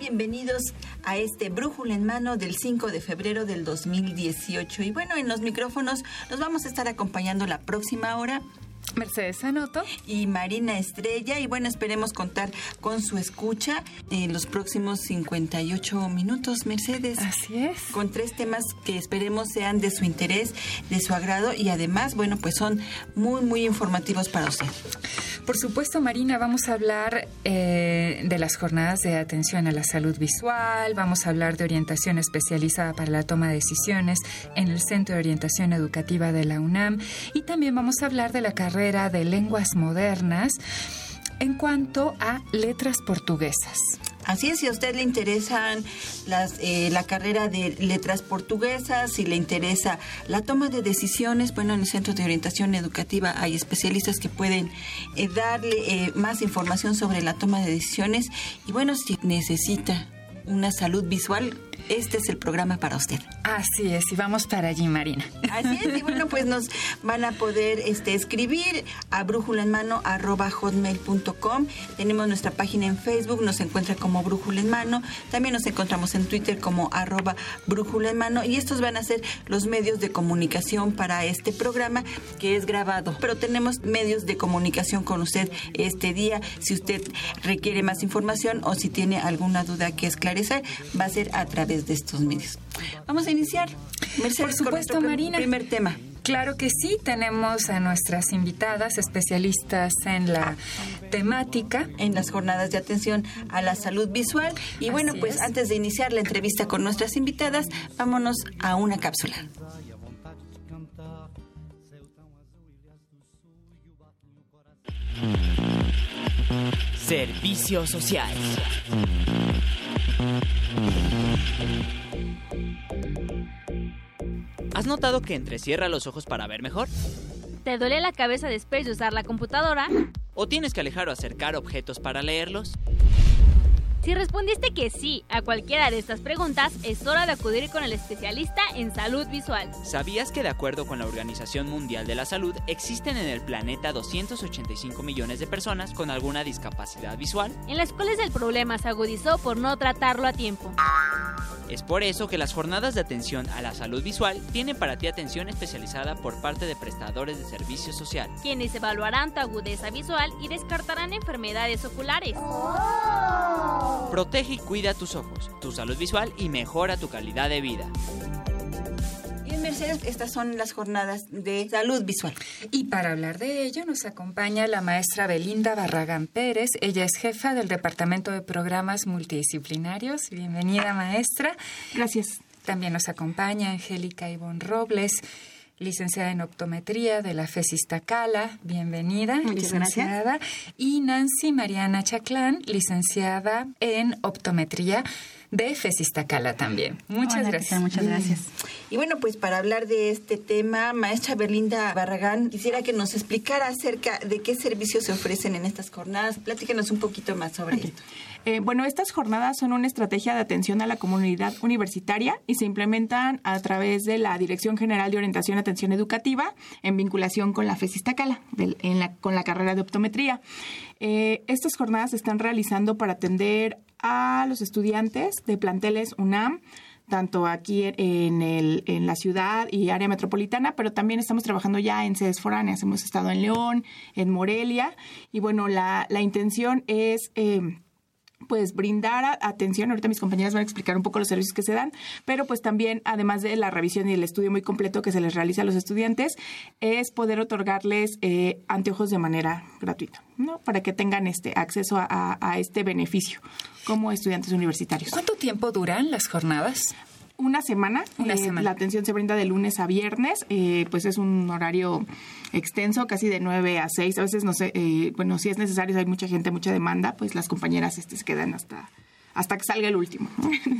Bienvenidos a este Brújula en Mano del 5 de febrero del 2018. Y bueno, en los micrófonos nos vamos a estar acompañando la próxima hora Mercedes Anoto y Marina Estrella. Y bueno, esperemos contar con su escucha en los próximos 58 minutos, Mercedes. Así es. Con tres temas que esperemos sean de su interés, de su agrado y además, bueno, pues son muy, muy informativos para usted. Por supuesto, Marina, vamos a hablar eh, de las jornadas de atención a la salud visual, vamos a hablar de orientación especializada para la toma de decisiones en el Centro de Orientación Educativa de la UNAM y también vamos a hablar de la carrera de lenguas modernas en cuanto a letras portuguesas. Así es, si a usted le interesan las, eh, la carrera de letras portuguesas, si le interesa la toma de decisiones, bueno, en el Centro de Orientación Educativa hay especialistas que pueden eh, darle eh, más información sobre la toma de decisiones y bueno, si necesita una salud visual, este es el programa para usted. Así es, y vamos para allí, Marina. Así es, y bueno, pues nos van a poder este, escribir a brújula en mano hotmail.com. Tenemos nuestra página en Facebook, nos encuentra como brújula en mano. También nos encontramos en Twitter como arroba brújula en mano. Y estos van a ser los medios de comunicación para este programa que es grabado. Pero tenemos medios de comunicación con usted este día. Si usted requiere más información o si tiene alguna duda que esclarecer, va a ser a través de estos medios. Vamos a iniciar. Mercedes, Por supuesto, con Marina. Primer tema. Claro que sí, tenemos a nuestras invitadas especialistas en la temática. En las jornadas de atención a la salud visual. Y bueno, pues es. antes de iniciar la entrevista con nuestras invitadas, vámonos a una cápsula. Servicio social. ¿Has notado que entrecierra los ojos para ver mejor? ¿Te duele la cabeza después de usar la computadora? ¿O tienes que alejar o acercar objetos para leerlos? Si respondiste que sí a cualquiera de estas preguntas, es hora de acudir con el especialista en salud visual. ¿Sabías que de acuerdo con la Organización Mundial de la Salud existen en el planeta 285 millones de personas con alguna discapacidad visual? En las cuales el problema se agudizó por no tratarlo a tiempo. Es por eso que las jornadas de atención a la salud visual tienen para ti atención especializada por parte de prestadores de servicio social. quienes evaluarán tu agudeza visual y descartarán enfermedades oculares. Protege y cuida tus ojos, tu salud visual y mejora tu calidad de vida. Estas son las jornadas de salud visual. Y para hablar de ello nos acompaña la maestra Belinda Barragán Pérez. Ella es jefa del Departamento de Programas Multidisciplinarios. Bienvenida, maestra. Gracias. También nos acompaña Angélica Ivonne Robles, licenciada en optometría de la FESIS Tacala. Bienvenida, Muchas licenciada. Y Nancy Mariana Chaclán, licenciada en optometría de FESIS Tacala también. Muchas Hola, ¿qué gracias. tal? Muchas gracias. Y bueno, pues para hablar de este tema, maestra Belinda Barragán, quisiera que nos explicara acerca de qué servicios se ofrecen en estas jornadas. Platíquenos un poquito más sobre esto. Eh, bueno, estas jornadas son una estrategia de atención a la comunidad universitaria y se implementan a través de la Dirección General de Orientación y Atención Educativa en vinculación con la FESIS Tacala, del- en la- con la carrera de optometría. Eh, estas jornadas se están realizando para atender a los estudiantes de planteles UNAM, tanto aquí en, el, en la ciudad y área metropolitana, pero también estamos trabajando ya en sedes foráneas. Hemos estado en León, en Morelia, y bueno, la, la intención es... eh, pues brindar atención, ahorita mis compañeras van a explicar un poco los servicios que se dan, pero pues también, además de la revisión y el estudio muy completo que se les realiza a los estudiantes, es poder otorgarles eh, anteojos de manera gratuita, ¿no? Para que tengan este acceso a, este beneficio como estudiantes universitarios. ¿Cuánto tiempo duran las jornadas? Una semana. Una eh, La atención se brinda de lunes a viernes, eh, pues es un horario extenso, casi de 9 a 6. A veces, no sé, eh, bueno, si es necesario, si hay mucha gente, mucha demanda, pues las compañeras este, se quedan hasta hasta que salga el último.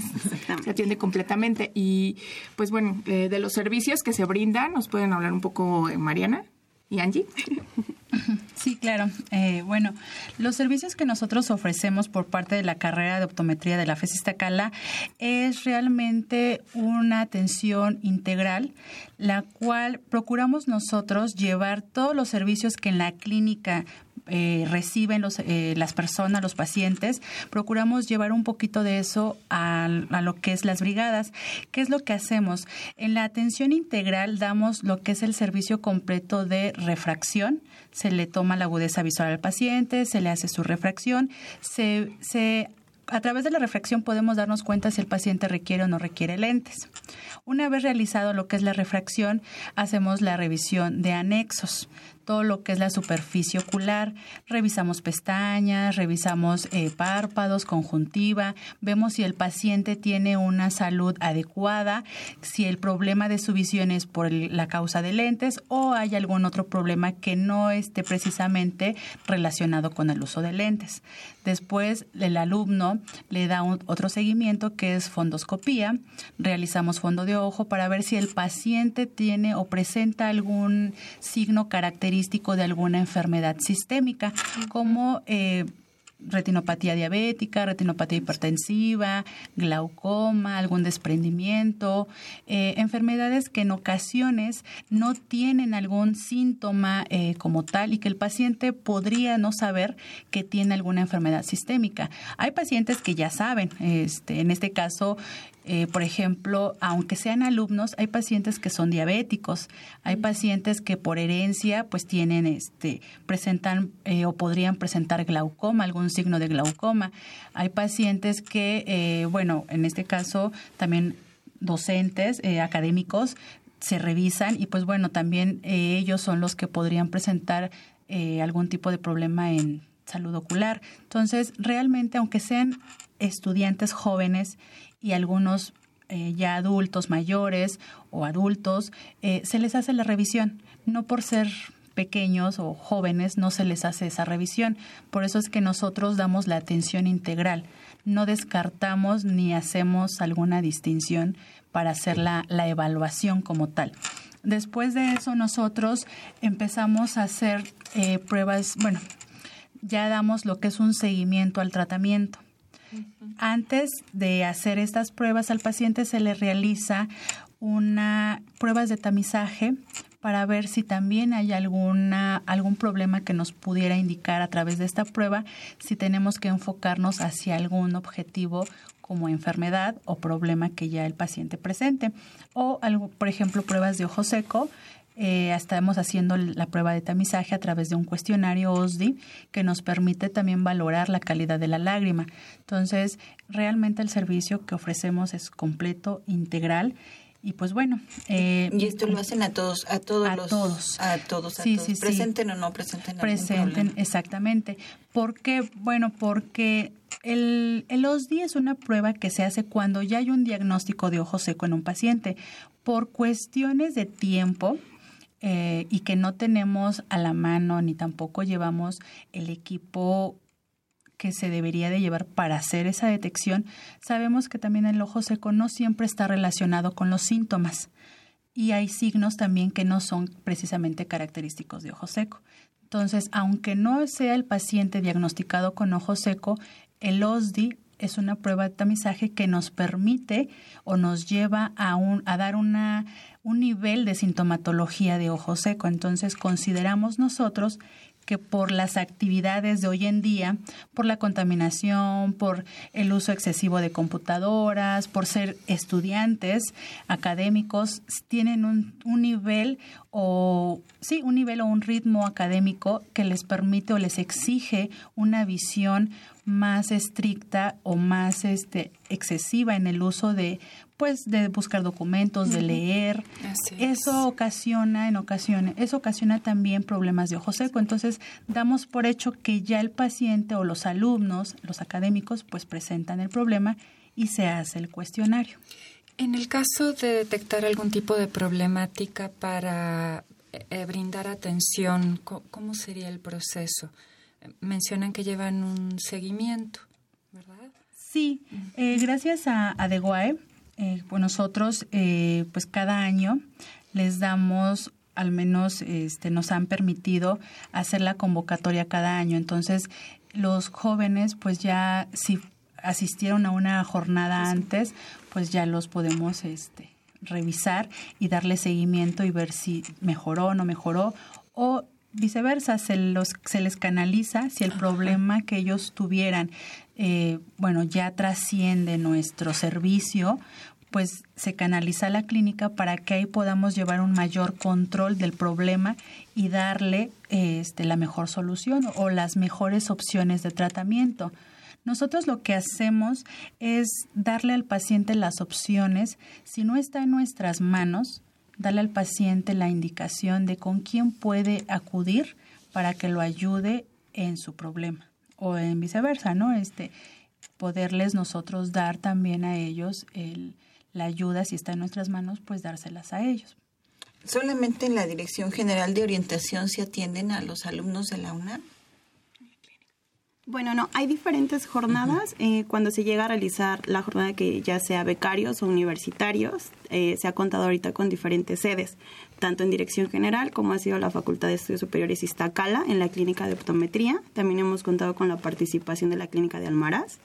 se atiende completamente. Y pues bueno, de los servicios que se brindan, ¿nos pueden hablar un poco, Mariana y Angie? Sí, claro. Eh, bueno, los servicios que nosotros ofrecemos por parte de la carrera de optometría de la FES Cala es realmente una atención integral, la cual procuramos nosotros llevar todos los servicios que en la clínica eh, reciben los, eh, las personas, los pacientes, procuramos llevar un poquito de eso a, a, lo que es las brigadas. ¿Qué es lo que hacemos? En la atención integral damos lo que es el servicio completo de refracción, se le toma la agudeza visual al paciente, se le hace su refracción, se, se a través de la refracción podemos darnos cuenta si el paciente requiere o no requiere lentes. Una vez realizado lo que es la refracción, hacemos la revisión de anexos todo lo que es la superficie ocular. Revisamos pestañas, revisamos eh, párpados, conjuntiva, vemos si el paciente tiene una salud adecuada, si el problema de su visión es por la causa de lentes o hay algún otro problema que no esté precisamente relacionado con el uso de lentes. Después el alumno le da otro seguimiento que es fondoscopía. Realizamos fondo de ojo para ver si el paciente tiene o presenta algún signo característico de alguna enfermedad sistémica, como eh, retinopatía diabética, retinopatía hipertensiva, glaucoma, algún desprendimiento, eh, enfermedades que en ocasiones no tienen algún síntoma eh, como tal y que el paciente podría no saber que tiene alguna enfermedad sistémica. Hay pacientes que ya saben, este, en este caso eh, por ejemplo, aunque sean alumnos, hay pacientes que son diabéticos, hay pacientes que por herencia pues tienen, este, presentan eh, o podrían presentar glaucoma, algún signo de glaucoma. Hay pacientes que, eh, bueno, en este caso también docentes, académicos, se revisan y pues bueno, también ellos son los que podrían presentar algún tipo de problema en salud ocular. Entonces, realmente, aunque sean estudiantes jóvenes y algunos eh, ya adultos mayores o adultos, eh, se les hace la revisión, no por ser pequeños o jóvenes no se les hace esa revisión. Por eso es que nosotros damos la atención integral. No descartamos ni hacemos alguna distinción para hacer la, la evaluación como tal. Después de eso nosotros empezamos a hacer eh, pruebas, bueno, ya damos lo que es un seguimiento al tratamiento. Antes de hacer estas pruebas al paciente se le realiza una pruebas de tamizaje para ver si también hay alguna algún problema que nos pudiera indicar a través de esta prueba si tenemos que enfocarnos hacia algún objetivo como enfermedad o problema que ya el paciente presente. O algo, por ejemplo pruebas de ojo seco eh, estamos haciendo la prueba de tamizaje a través de un cuestionario OSDI que nos permite también valorar la calidad de la lágrima. Entonces, realmente el servicio que ofrecemos es completo, integral y pues bueno eh, y esto lo hacen a todos a todos a los todos. a todos sí, sí, presenten o no presenten presenten exactamente. Porque bueno porque el, el OSDI es una prueba que se hace cuando ya hay un diagnóstico de ojo seco en un paciente. Por cuestiones de tiempo eh, y que no tenemos a la mano ni tampoco llevamos el equipo que se debería de llevar para hacer esa detección, sabemos que también el ojo seco no siempre está relacionado con los síntomas y hay signos también que no son precisamente característicos de ojo seco. Entonces, aunque no sea el paciente diagnosticado con ojo seco, el OSDI es una prueba de tamizaje que nos permite o nos lleva a, un, a dar una, un nivel de sintomatología de ojo seco. Entonces consideramos nosotros que por las actividades de hoy en día, por la contaminación, por el uso excesivo de computadoras, por ser estudiantes académicos, tienen un, un, nivel o sí, un nivel o un ritmo académico que les permite o les exige una visión más estricta o más este excesiva en el uso de pues de buscar documentos, de leer. eso ocasiona en ocasiones, eso ocasiona también problemas de ojo seco. Entonces, damos por hecho que ya el paciente o los alumnos, los académicos, pues presentan el problema y se hace el cuestionario. En el caso de detectar algún tipo de problemática para eh, brindar atención, ¿cómo sería el proceso? Mencionan que llevan un seguimiento, ¿verdad? Sí, eh, gracias a, a eh, pues nosotros eh, pues cada año les damos al menos este, nos han permitido hacer la convocatoria cada año. Entonces, los jóvenes, pues ya si asistieron a una jornada antes, pues ya los podemos este, revisar y darle seguimiento y ver si mejoró o no mejoró o viceversa, se, los, se les canaliza si el problema que ellos tuvieran, eh, bueno, ya trasciende nuestro servicio, pues se canaliza a la clínica para que ahí podamos llevar un mayor control del problema y darle este, la mejor solución o las mejores opciones de tratamiento. Nosotros lo que hacemos es darle al paciente las opciones. Si no está en nuestras manos, darle al paciente la indicación de con quién puede acudir para que lo ayude en su problema o en viceversa, ¿no? Este poderles nosotros dar también a ellos el, la ayuda, si está en nuestras manos, pues dárselas a ellos. ¿Solamente en la Dirección General de Orientación se atienden a los alumnos de la UNAM? Bueno, no, hay diferentes jornadas. Eh, cuando se llega a realizar la jornada que ya sea becarios o universitarios, eh, se ha contado ahorita con diferentes sedes, tanto en Dirección General como ha sido la Facultad de Estudios Superiores Iztacala, en la Clínica de Optometría. También hemos contado con la participación de la Clínica de Almaraz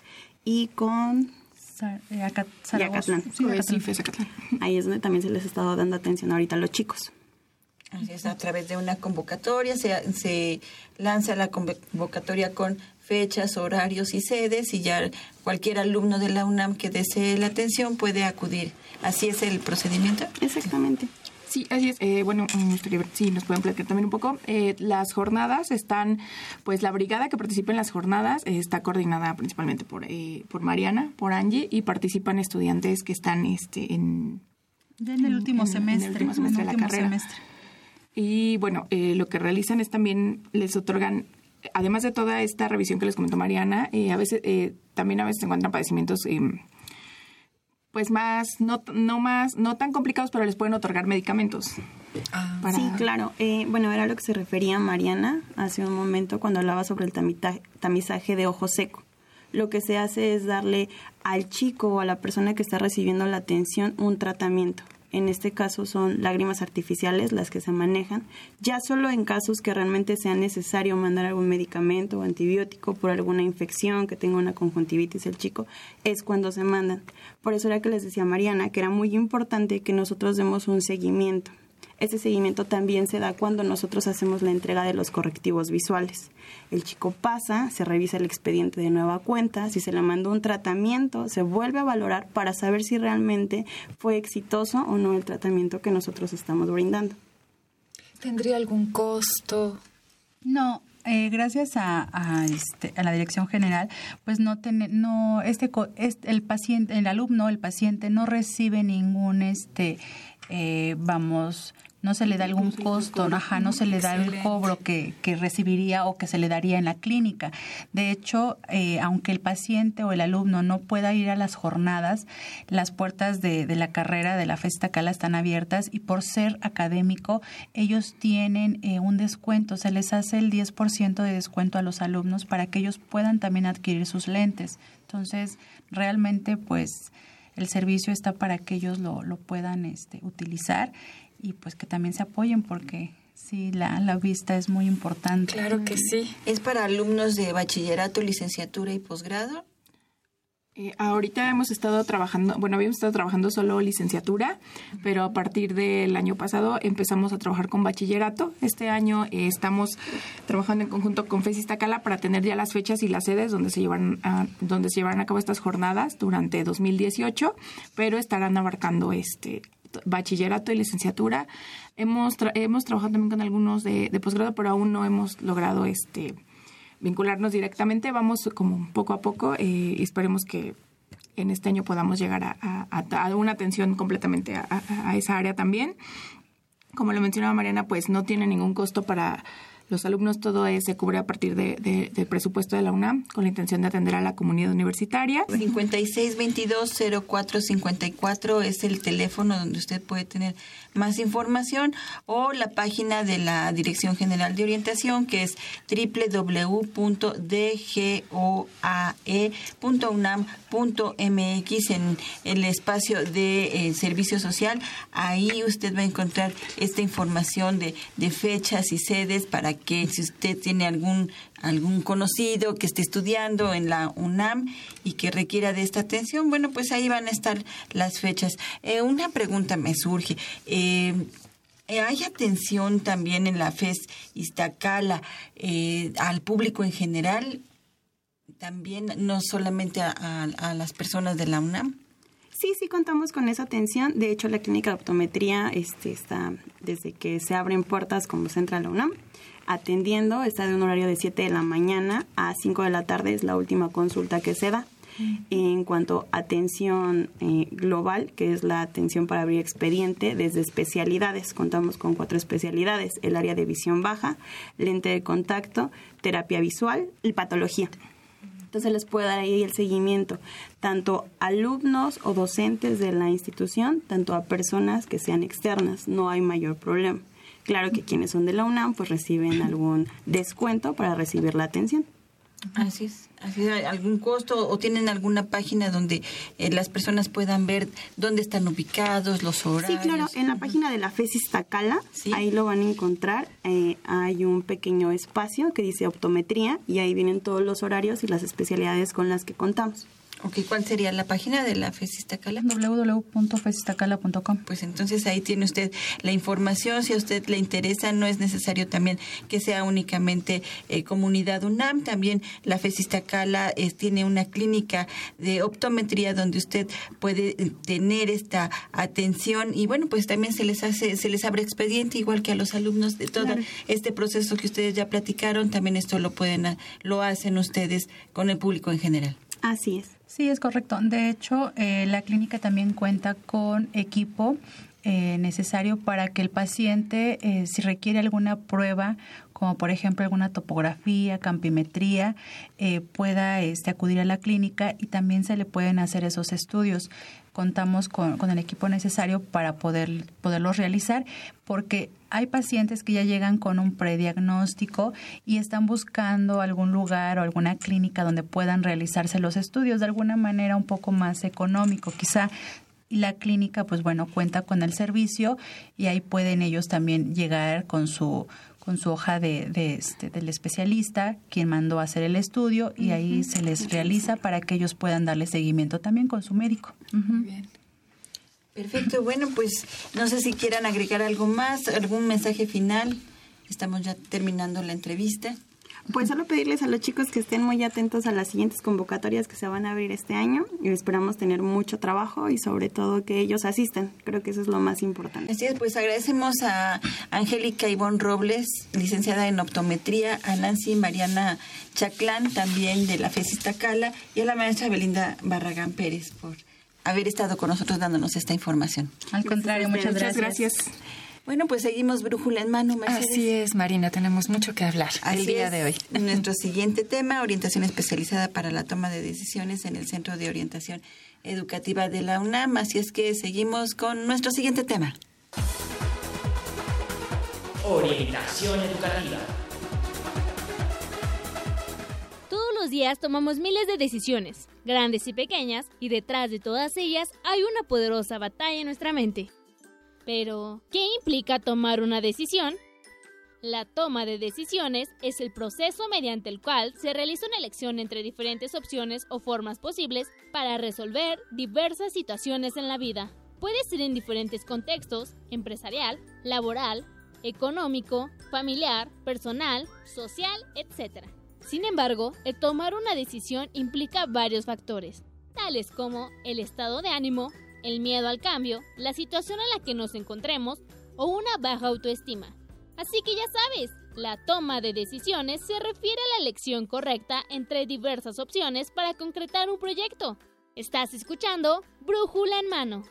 y con eh, Acatlán. Ahí es donde también se les ha estado dando atención ahorita a los chicos. Así es, a través de una convocatoria se, se lanza la convocatoria con fechas, horarios y sedes y ya cualquier alumno de la UNAM que desee la atención puede acudir. ¿Así es el procedimiento? Exactamente. Sí, así es. Eh, bueno, mm, sí, nos pueden platicar también un poco. Eh, las jornadas están, pues la brigada que participa en las jornadas eh, está coordinada principalmente por, por Mariana, por Angie, y participan estudiantes que están este, en... en el último semestre. En el último semestre de la carrera. Y bueno, lo que realizan es también les otorgan además de toda esta revisión que les comentó Mariana, a veces también a veces se encuentran padecimientos em, pues más, no, no más, no tan complicados, pero les pueden otorgar medicamentos. Ah. Sí, claro. Eh, bueno, era lo que se refería Mariana hace un momento cuando hablaba sobre el tamizaje de ojo seco. Lo que se hace es darle al chico o a la persona que está recibiendo la atención un tratamiento. En este caso son lágrimas artificiales las que se manejan, ya solo en casos que realmente sea necesario mandar algún medicamento o antibiótico por alguna infección, que tenga una conjuntivitis el chico, es cuando se mandan. Por eso era que les decía Mariana que era muy importante que nosotros demos un seguimiento. Ese seguimiento también se da cuando nosotros hacemos la entrega de los correctivos visuales. El chico pasa, se revisa el expediente de nueva cuenta, si se le mandó un tratamiento, se vuelve a valorar para saber si realmente fue exitoso o no el tratamiento que nosotros estamos brindando. ¿Tendría algún costo? No, eh, gracias a, a, este, a, la dirección general, pues no tiene, no este, este, el paciente, el alumno, el paciente no recibe ningún este eh, vamos no se le da algún costo, no se le da el cobro que, que, recibiría o que se le daría en la clínica. De hecho, eh, aunque el paciente o el alumno no pueda ir a las jornadas, las puertas de, de la carrera de la Festa Cala están abiertas y por ser académico, ellos tienen eh, un descuento, se les hace el 10% de descuento a los alumnos para que ellos puedan también adquirir sus lentes. Entonces, realmente, pues el servicio está para que ellos lo, lo puedan este, utilizar y pues que también se apoyen porque sí, la, la vista es muy importante. Claro que sí. ¿Es para alumnos de bachillerato, licenciatura y posgrado? Eh, ahorita hemos estado trabajando, bueno, habíamos estado trabajando solo licenciatura, pero a partir del año pasado empezamos a trabajar con bachillerato. Este año eh, estamos trabajando en conjunto con FES Iztacala para tener ya las fechas y las sedes donde se llevan a, donde se llevarán a cabo estas jornadas durante 2018, pero estarán abarcando este bachillerato y licenciatura. Hemos hemos trabajado también con algunos de, posgrado, pero aún no hemos logrado este vincularnos directamente. Vamos como poco a poco eh, y esperemos que en este año podamos llegar a, una atención completamente a, esa área también. Como lo mencionaba Mariana, pues no tiene ningún costo para los alumnos todo se cubre a partir de, del presupuesto de la UNAM con la intención de atender a la comunidad universitaria. 5622-0454 es el teléfono donde usted puede tener más información o la página de la Dirección General de Orientación que es www.dgoae.unam.mx en el espacio de eh, servicio social. Ahí usted va a encontrar esta información de, de fechas y sedes para que si usted tiene algún algún conocido que esté estudiando en la UNAM y que requiera de esta atención, bueno, pues ahí van a estar las fechas. Eh, una pregunta me surge. Eh, ¿Hay atención también en la FES Iztacala eh, al público en general? También, no solamente a, las personas de la UNAM. Sí, sí contamos con esa atención. De hecho, la clínica de optometría este, está desde que se abren puertas como a la UNAM atendiendo, está de un horario de 7 de la mañana a 5 de la tarde, es la última consulta que se da. En cuanto a atención eh, global, que es la atención para abrir expediente desde especialidades, contamos con cuatro especialidades, el área de visión baja, lente de contacto, terapia visual y patología. Entonces les puede dar ahí el seguimiento tanto alumnos o docentes de la institución, tanto a personas que sean externas, no hay mayor problema. Claro que quienes son de la UNAM pues reciben algún descuento para recibir la atención. Así es, así algún costo o tienen alguna página donde eh, las personas puedan ver dónde están ubicados, los horarios. Sí, claro, en la página de la FESIS Tacala, ahí lo van a encontrar. Eh, hay un pequeño espacio que dice optometría y ahí vienen todos los horarios y las especialidades con las que contamos. Ok, ¿cuál sería la página de la FESISTACALA? www.fesistacala.com. Pues entonces ahí tiene usted la información. Si a usted le interesa, no es necesario también que sea únicamente eh, comunidad UNAM. También la FESISTACALA eh, tiene una clínica de optometría donde usted puede eh, tener esta atención y bueno, pues también se les hace, se les abre expediente igual que a los alumnos de todo este proceso que ustedes ya platicaron. También esto lo pueden, lo hacen ustedes con el público en general. Así es. Sí, es correcto. De hecho, eh, la clínica también cuenta con equipo eh, necesario para que el paciente, eh, si requiere alguna prueba, como por ejemplo alguna topografía, campimetría, pueda este, acudir a la clínica y también se le pueden hacer esos estudios. Contamos con, con el equipo necesario para poder, poderlos realizar, porque hay pacientes que ya llegan con un prediagnóstico y están buscando algún lugar o alguna clínica donde puedan realizarse los estudios de alguna manera un poco más económico. Quizá la clínica, pues bueno, cuenta con el servicio y ahí pueden ellos también llegar con su con su hoja de, este, del especialista, quien mandó a hacer el estudio, y ahí se les realiza para que ellos puedan darle seguimiento también con su médico. Muy bien. Perfecto, bueno, pues no sé si quieran agregar algo más, algún mensaje final. Estamos ya terminando la entrevista. Pues solo pedirles a los chicos que estén muy atentos a las siguientes convocatorias que se van a abrir este año y esperamos tener mucho trabajo y sobre todo que ellos asistan. Creo que eso es lo más importante. Así es, pues agradecemos a Angélica Ivonne Robles, licenciada en optometría, a Nancy Mariana Chaclán, también de la FESIS Cala, y a la maestra Belinda Barragán Pérez por haber estado con nosotros dándonos esta información. Al contrario, muchas, gracias. Bueno, pues seguimos brújula en mano, Mercedes. Así es, Marina, tenemos mucho que hablar el día de hoy. Nuestro siguiente tema, orientación especializada para la toma de decisiones en el Centro de Orientación Educativa de la UNAM. Así es que seguimos con nuestro siguiente tema. Orientación educativa. Todos los días tomamos miles de decisiones grandes y pequeñas, y detrás de todas ellas hay una poderosa batalla en nuestra mente. Pero, ¿qué implica tomar una decisión? La toma de decisiones es el proceso mediante el cual se realiza una elección entre diferentes opciones o formas posibles para resolver diversas situaciones en la vida. Puede ser en diferentes contextos, empresarial, laboral, económico, familiar, personal, social, etc. Sin embargo, el tomar una decisión implica varios factores, tales como el estado de ánimo, el miedo al cambio, la situación en la que nos encontremos o una baja autoestima. Así que ya sabes, La toma de decisiones se refiere a la elección correcta entre diversas opciones para concretar un proyecto. Estás escuchando Brújula en mano.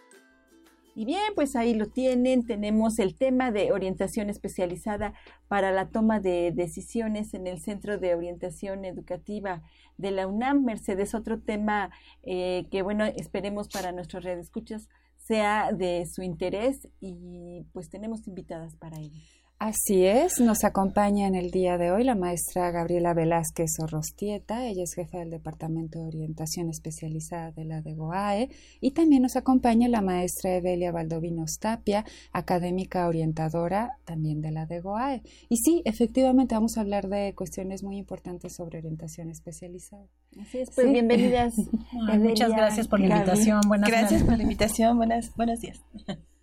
Y bien, pues ahí lo tienen. Tenemos el tema de orientación especializada para la toma de decisiones en el Centro de Orientación Educativa de la UNAM. Mercedes, otro tema eh, que, bueno, esperemos para nuestros escuchas sea de su interés y pues tenemos invitadas para ello. Así es, nos acompaña en el día de hoy la maestra Gabriela Velázquez Orrostieta, ella es jefa del Departamento de Orientación Especializada de la DEGOAE, y también nos acompaña la maestra Evelia Baldovino Tapia, académica orientadora también de la DEGOAE. Y sí, efectivamente vamos a hablar de cuestiones muy importantes sobre orientación especializada. Así es, pues bienvenidas. muchas gracias por la invitación. Buenas gracias por la invitación. Buenas, buenos días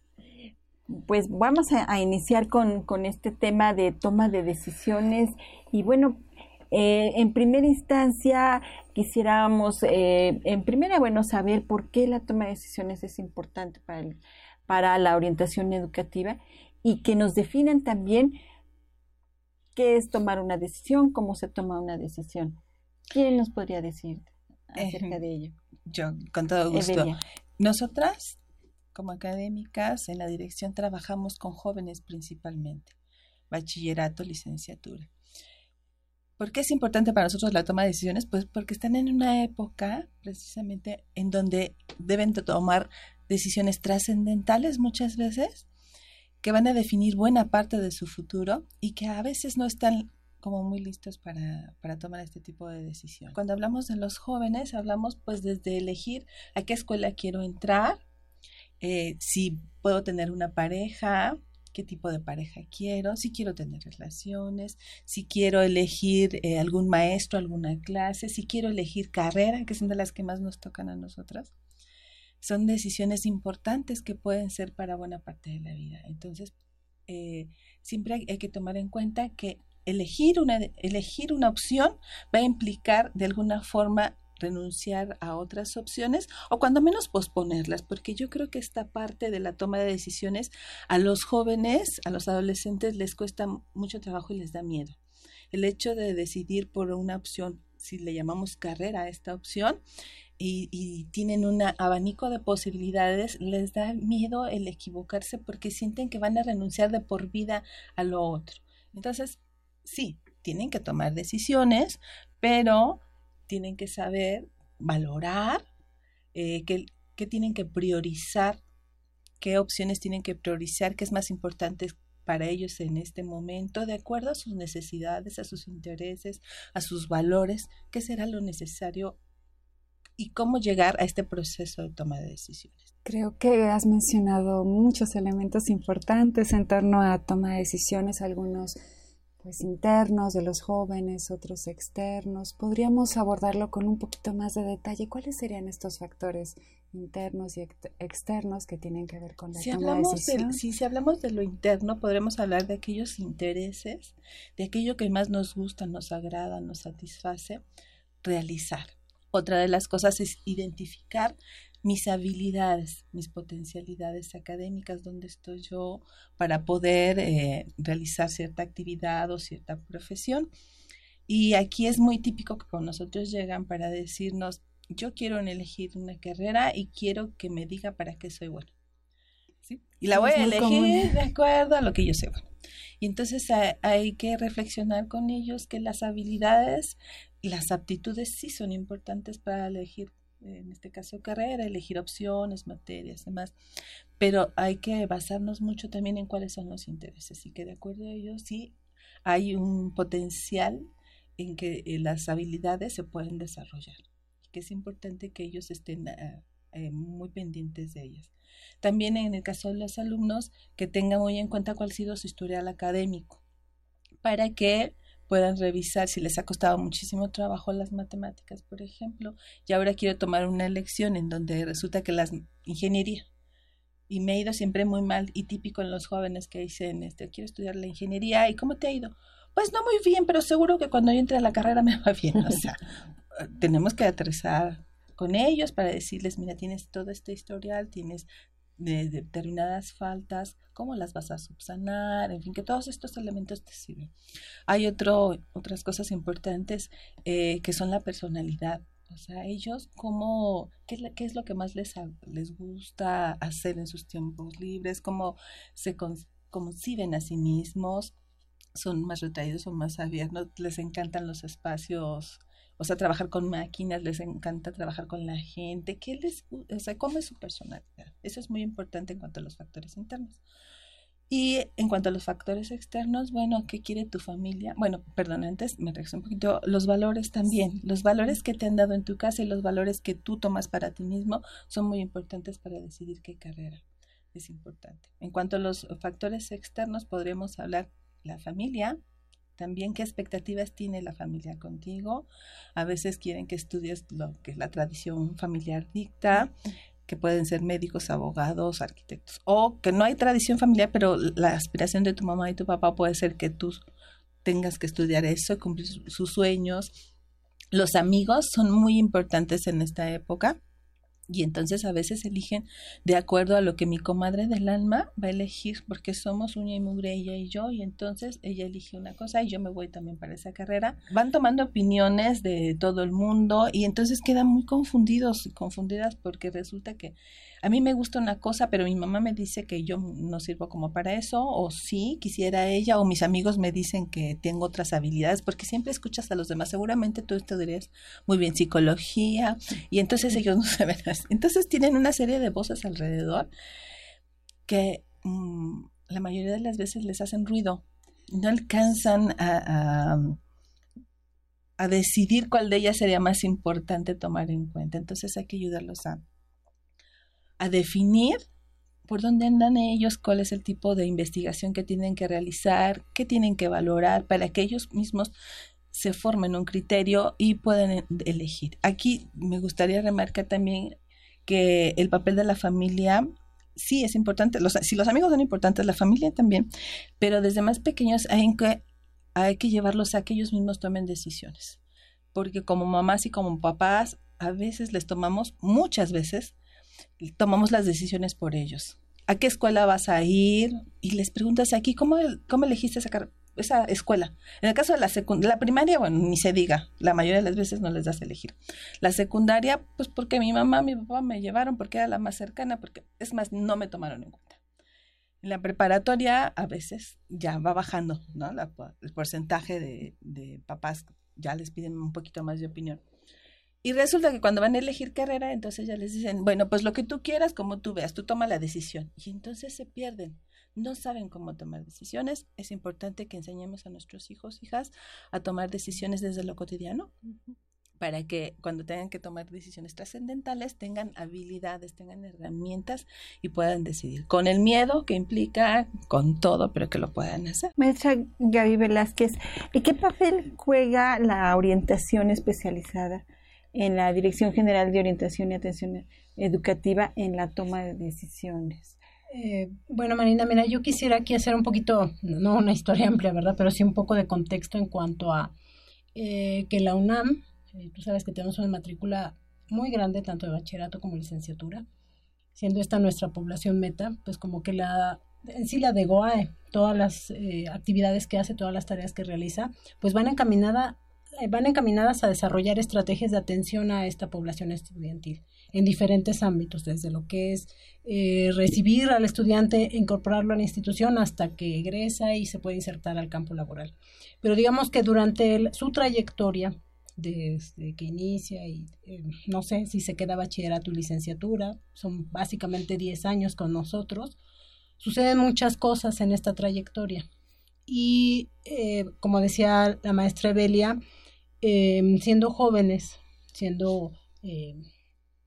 pues vamos a, iniciar con, este tema de toma de decisiones y bueno, eh, en primera instancia quisiéramos, eh, en primera, bueno, saber por qué la toma de decisiones es importante para, para la orientación educativa y que nos definan también qué es tomar una decisión, cómo se toma una decisión. ¿Quién nos podría decir acerca de ello? Yo, con todo gusto. Nosotras como académicas, en la dirección trabajamos con jóvenes principalmente, bachillerato, licenciatura. ¿Por qué es importante para nosotros la toma de decisiones? Pues porque están en una época precisamente en donde deben tomar decisiones trascendentales muchas veces que van a definir buena parte de su futuro y que a veces no están como muy listos para, para, tomar este tipo de decisiones. Cuando hablamos de los jóvenes, hablamos pues desde elegir a qué escuela quiero entrar, eh, si puedo tener una pareja, qué tipo de pareja quiero, si quiero tener relaciones, si quiero elegir eh, algún maestro, alguna clase, si quiero elegir carrera, que son de las que más nos tocan a nosotras. Son decisiones importantes que pueden ser para buena parte de la vida. Entonces, eh, siempre hay, hay, que tomar en cuenta que elegir una, elegir una opción va a implicar de alguna forma renunciar a otras opciones o cuando menos posponerlas, porque yo creo que esta parte de la toma de decisiones a los jóvenes, a los adolescentes les cuesta mucho trabajo y les da miedo. El hecho de decidir por una opción, si le llamamos carrera a esta opción, y, tienen un abanico de posibilidades, les da miedo el equivocarse porque sienten que van a renunciar de por vida a lo otro. Entonces, sí, tienen que tomar decisiones, pero tienen que saber valorar, eh, qué, tienen que priorizar, qué opciones tienen que priorizar, qué es más importante para ellos en este momento, de acuerdo a sus necesidades, a sus intereses, a sus valores, qué será lo necesario y cómo llegar a este proceso de toma de decisiones. Creo que has mencionado muchos elementos importantes en torno a toma de decisiones, algunos pues internos de los jóvenes, otros externos. Podríamos abordarlo con un poquito más de detalle. ¿Cuáles serían estos factores internos y externos que tienen que ver con la si toma hablamos de si, si hablamos de lo interno, podremos hablar de aquellos intereses, de aquello que más nos gusta, nos agrada, nos satisface, realizar. Otra de las cosas es identificar mis habilidades, mis potencialidades académicas, donde estoy yo para poder eh, realizar cierta actividad o cierta profesión. Y aquí es muy típico que con nosotros llegan para decirnos, yo quiero elegir una carrera y quiero que me diga para qué soy bueno. ¿Sí? Y la voy a elegir de acuerdo a lo que yo sé bueno. Y entonces hay que reflexionar con ellos que las habilidades, las aptitudes sí son importantes para elegir en este caso carrera, elegir opciones, materias, demás, pero hay que basarnos mucho también en cuáles son los intereses y que de acuerdo a ellos sí hay un potencial en que eh, las habilidades se pueden desarrollar y que es importante que ellos estén ah, eh, muy pendientes de ellas. También en el caso de los alumnos, que tengan muy en cuenta cuál ha sido su historial académico, para que puedan revisar si les ha costado muchísimo trabajo las matemáticas, por ejemplo, y ahora quiero tomar una lección en donde resulta que la ingeniería y me ha ido siempre muy mal y típico en los jóvenes que dicen, este, quiero estudiar la ingeniería y ¿cómo te ha ido? Pues no muy bien, pero seguro que cuando yo entre a la carrera me va bien. O sea, tenemos que aterrizar con ellos para decirles, mira, tienes todo este historial, tienes de, determinadas faltas, cómo las vas a subsanar, en fin, que todos estos elementos te sirven. Hay otro, otras cosas importantes eh, que son la personalidad. O sea, ellos, cómo, qué, es, es lo que más les, les gusta hacer en sus tiempos libres, cómo se conciben a sí mismos, son más retraídos, son más abiertos, les encantan los espacios o sea, trabajar con máquinas, les encanta trabajar con la gente, ¿qué les, o sea, cómo es su personalidad? Eso es muy importante en cuanto a los factores internos. Y en cuanto a los factores externos, bueno, ¿qué quiere tu familia? Bueno, perdón, antes me regreso un poquito. Los valores también. Los valores que te han dado en tu casa y los valores que tú tomas para ti mismo son muy importantes para decidir qué carrera es importante. En cuanto a los factores externos, podríamos hablar la familia, también qué expectativas tiene la familia contigo. A veces quieren que estudies lo que la tradición familiar dicta, que pueden ser médicos, abogados, arquitectos, o que no hay tradición familiar, pero la aspiración de tu mamá y tu papá puede ser que tú tengas que estudiar eso, cumplir sus sueños. Los amigos son muy importantes en esta época y entonces a veces eligen de acuerdo a lo que mi comadre del alma va a elegir, porque somos uña y mugre ella y yo, y entonces ella elige una cosa y yo me voy también para esa carrera. Van tomando opiniones de todo el mundo y entonces quedan muy confundidos y confundidas porque resulta que a mí me gusta una cosa, pero mi mamá me dice que yo no sirvo como para eso, o sí, quisiera ella, o mis amigos me dicen que tengo otras habilidades, porque siempre escuchas a los demás. Seguramente tú estudiarías muy bien psicología, y entonces ellos no saben así. Entonces tienen una serie de voces alrededor que mm, la mayoría de las veces les hacen ruido. No alcanzan a, a a decidir cuál de ellas sería más importante tomar en cuenta. Entonces hay que ayudarlos a, a definir por dónde andan ellos, cuál es el tipo de investigación que tienen que realizar, qué tienen que valorar para que ellos mismos se formen un criterio y puedan elegir. Aquí me gustaría remarcar también que el papel de la familia sí es importante, los, si los amigos son importantes, la familia también, pero desde más pequeños hay que, hay que llevarlos a que ellos mismos tomen decisiones, porque como mamás y como papás a veces les tomamos, muchas veces, tomamos las decisiones por ellos. ¿A qué escuela vas a ir? Y les preguntas aquí, ¿cómo, cómo elegiste esa, esa escuela? En el caso de la la primaria, bueno, ni se diga, la mayoría de las veces no les das a elegir. La secundaria, pues porque mi mamá, mi papá me llevaron, porque era la más cercana, porque es más, no me tomaron en cuenta. En la preparatoria a veces ya va bajando, ¿no? el porcentaje de, de papás ya les piden un poquito más de opinión. Y resulta que cuando van a elegir carrera, entonces ya les dicen, bueno, pues lo que tú quieras, como tú veas, tú toma la decisión. Y entonces se pierden, no saben cómo tomar decisiones. Es importante que enseñemos a nuestros hijos, hijas, a tomar decisiones desde lo cotidiano, para que cuando tengan que tomar decisiones trascendentales tengan habilidades, tengan herramientas y puedan decidir. Con el miedo que implica, con todo, pero que lo puedan hacer. Maestra Gaby Velázquez, ¿y qué papel juega la orientación especializada? en la Dirección General de Orientación y Atención Educativa en la toma de decisiones. Eh, bueno, Marina, mira, yo quisiera aquí hacer un poquito, no una historia amplia, ¿verdad? Pero sí un poco de contexto en cuanto a eh, que la UNAM, eh, tú sabes que tenemos una matrícula muy grande, tanto de bachillerato como licenciatura, siendo esta nuestra población meta, pues como que la, en sí la de GOAE, todas las actividades que hace, todas las tareas que realiza, pues van encaminada eh, van encaminadas a desarrollar estrategias de atención a esta población estudiantil en diferentes ámbitos, desde lo que es eh, recibir al estudiante, incorporarlo a la institución hasta que egresa y se puede insertar al campo laboral. Pero digamos que durante su trayectoria, desde que inicia y eh, no sé si se queda bachillerato y licenciatura, son básicamente 10 años con nosotros, suceden muchas cosas en esta trayectoria. Y como decía la maestra Evelia, Em, siendo jóvenes, siendo eh,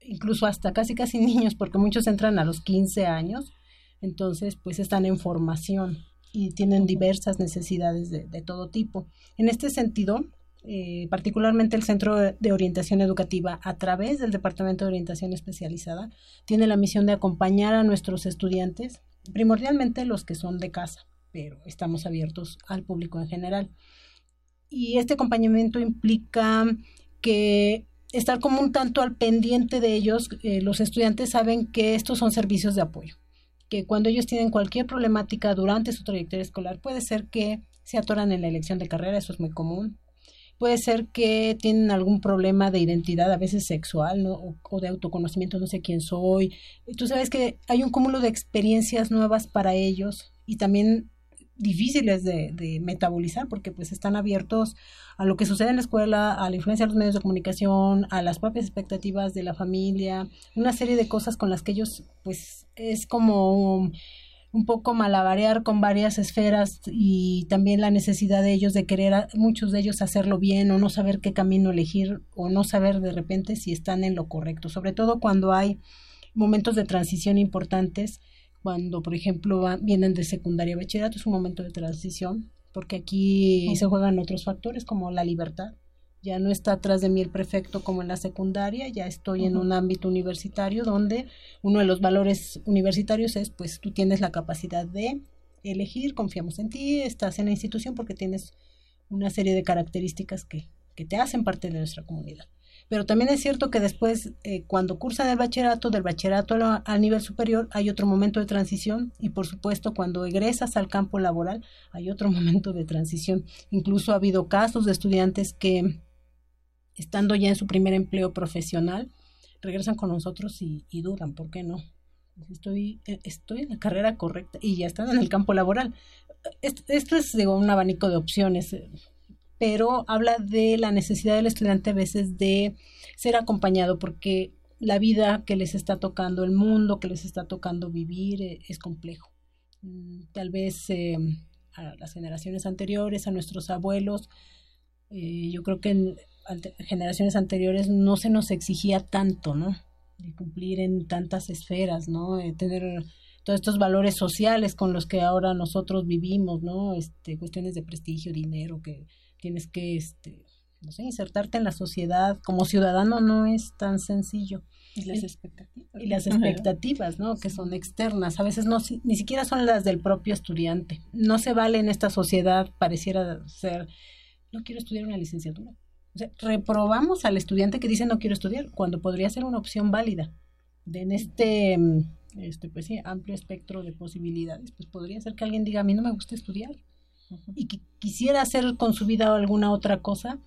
incluso hasta casi casi niños, porque muchos entran a los 15 años, entonces pues están en formación y tienen diversas necesidades de, todo tipo. En este sentido, eh, particularmente el Centro de Orientación Educativa, a través del Departamento de Orientación Especializada, tiene la misión de acompañar a nuestros estudiantes, primordialmente los que son de casa, pero estamos abiertos al público en general y este acompañamiento implica que estar como un tanto al pendiente de ellos, eh, los estudiantes saben que estos son servicios de apoyo, que cuando ellos tienen cualquier problemática durante su trayectoria escolar, puede ser que se atoran en la elección de carrera, eso es muy común, puede ser que tienen algún problema de identidad, a veces sexual o, o, de autoconocimiento, no sé quién soy. Tú sabes que hay un cúmulo de experiencias nuevas para ellos y también difíciles de, de, metabolizar porque pues están abiertos a lo que sucede en la escuela, a la influencia de los medios de comunicación, a las propias expectativas de la familia, una serie de cosas con las que ellos pues es como un, poco malabarear con varias esferas y también la necesidad de ellos de querer muchos de ellos hacerlo bien o no saber qué camino elegir o no saber de repente si están en lo correcto, sobre todo cuando hay momentos de transición importantes cuando, por ejemplo, van, vienen de secundaria a bachillerato, es un momento de transición, porque aquí se juegan otros factores como la libertad. Ya no está atrás de mí el prefecto como en la secundaria, ya estoy uh -huh. en un ámbito universitario donde uno de los valores universitarios es, pues tú tienes la capacidad de elegir, confiamos en ti, estás en la institución porque tienes una serie de características que, que te hacen parte de nuestra comunidad. Pero también es cierto que después, eh, cuando cursan el bachillerato, del bachillerato al nivel superior, hay otro momento de transición y por supuesto cuando egresas al campo laboral, hay otro momento de transición. Incluso ha habido casos de estudiantes que, estando ya en su primer empleo profesional, regresan con nosotros y, y dudan, ¿por qué no? Estoy, estoy en la carrera correcta y ya están en el campo laboral. Esto, esto es digo, un abanico de opciones pero habla de la necesidad del estudiante a veces de ser acompañado porque la vida que les está tocando, el mundo que les está tocando vivir eh, es complejo. Mm, tal vez eh, a las generaciones anteriores, a nuestros abuelos, eh, yo creo que en generaciones anteriores no se nos exigía tanto, ¿no? De cumplir en tantas esferas, ¿no? De tener todos estos valores sociales con los que ahora nosotros vivimos, ¿no? Este, cuestiones de prestigio, dinero, que tienes que, este, no sé, insertarte en la sociedad como ciudadano no es tan sencillo. Y las expectativas. Y las expectativas, ¿no? Que son externas. A veces no, ni siquiera son las del propio estudiante. No se vale en esta sociedad, pareciera ser, no quiero estudiar una licenciatura. O sea, reprobamos al estudiante que dice no quiero estudiar, cuando podría ser una opción válida. De en este, este pues sí, amplio espectro de posibilidades, pues podría ser que alguien diga, a mí no me gusta estudiar y que quisiera hacer con su vida alguna otra cosa,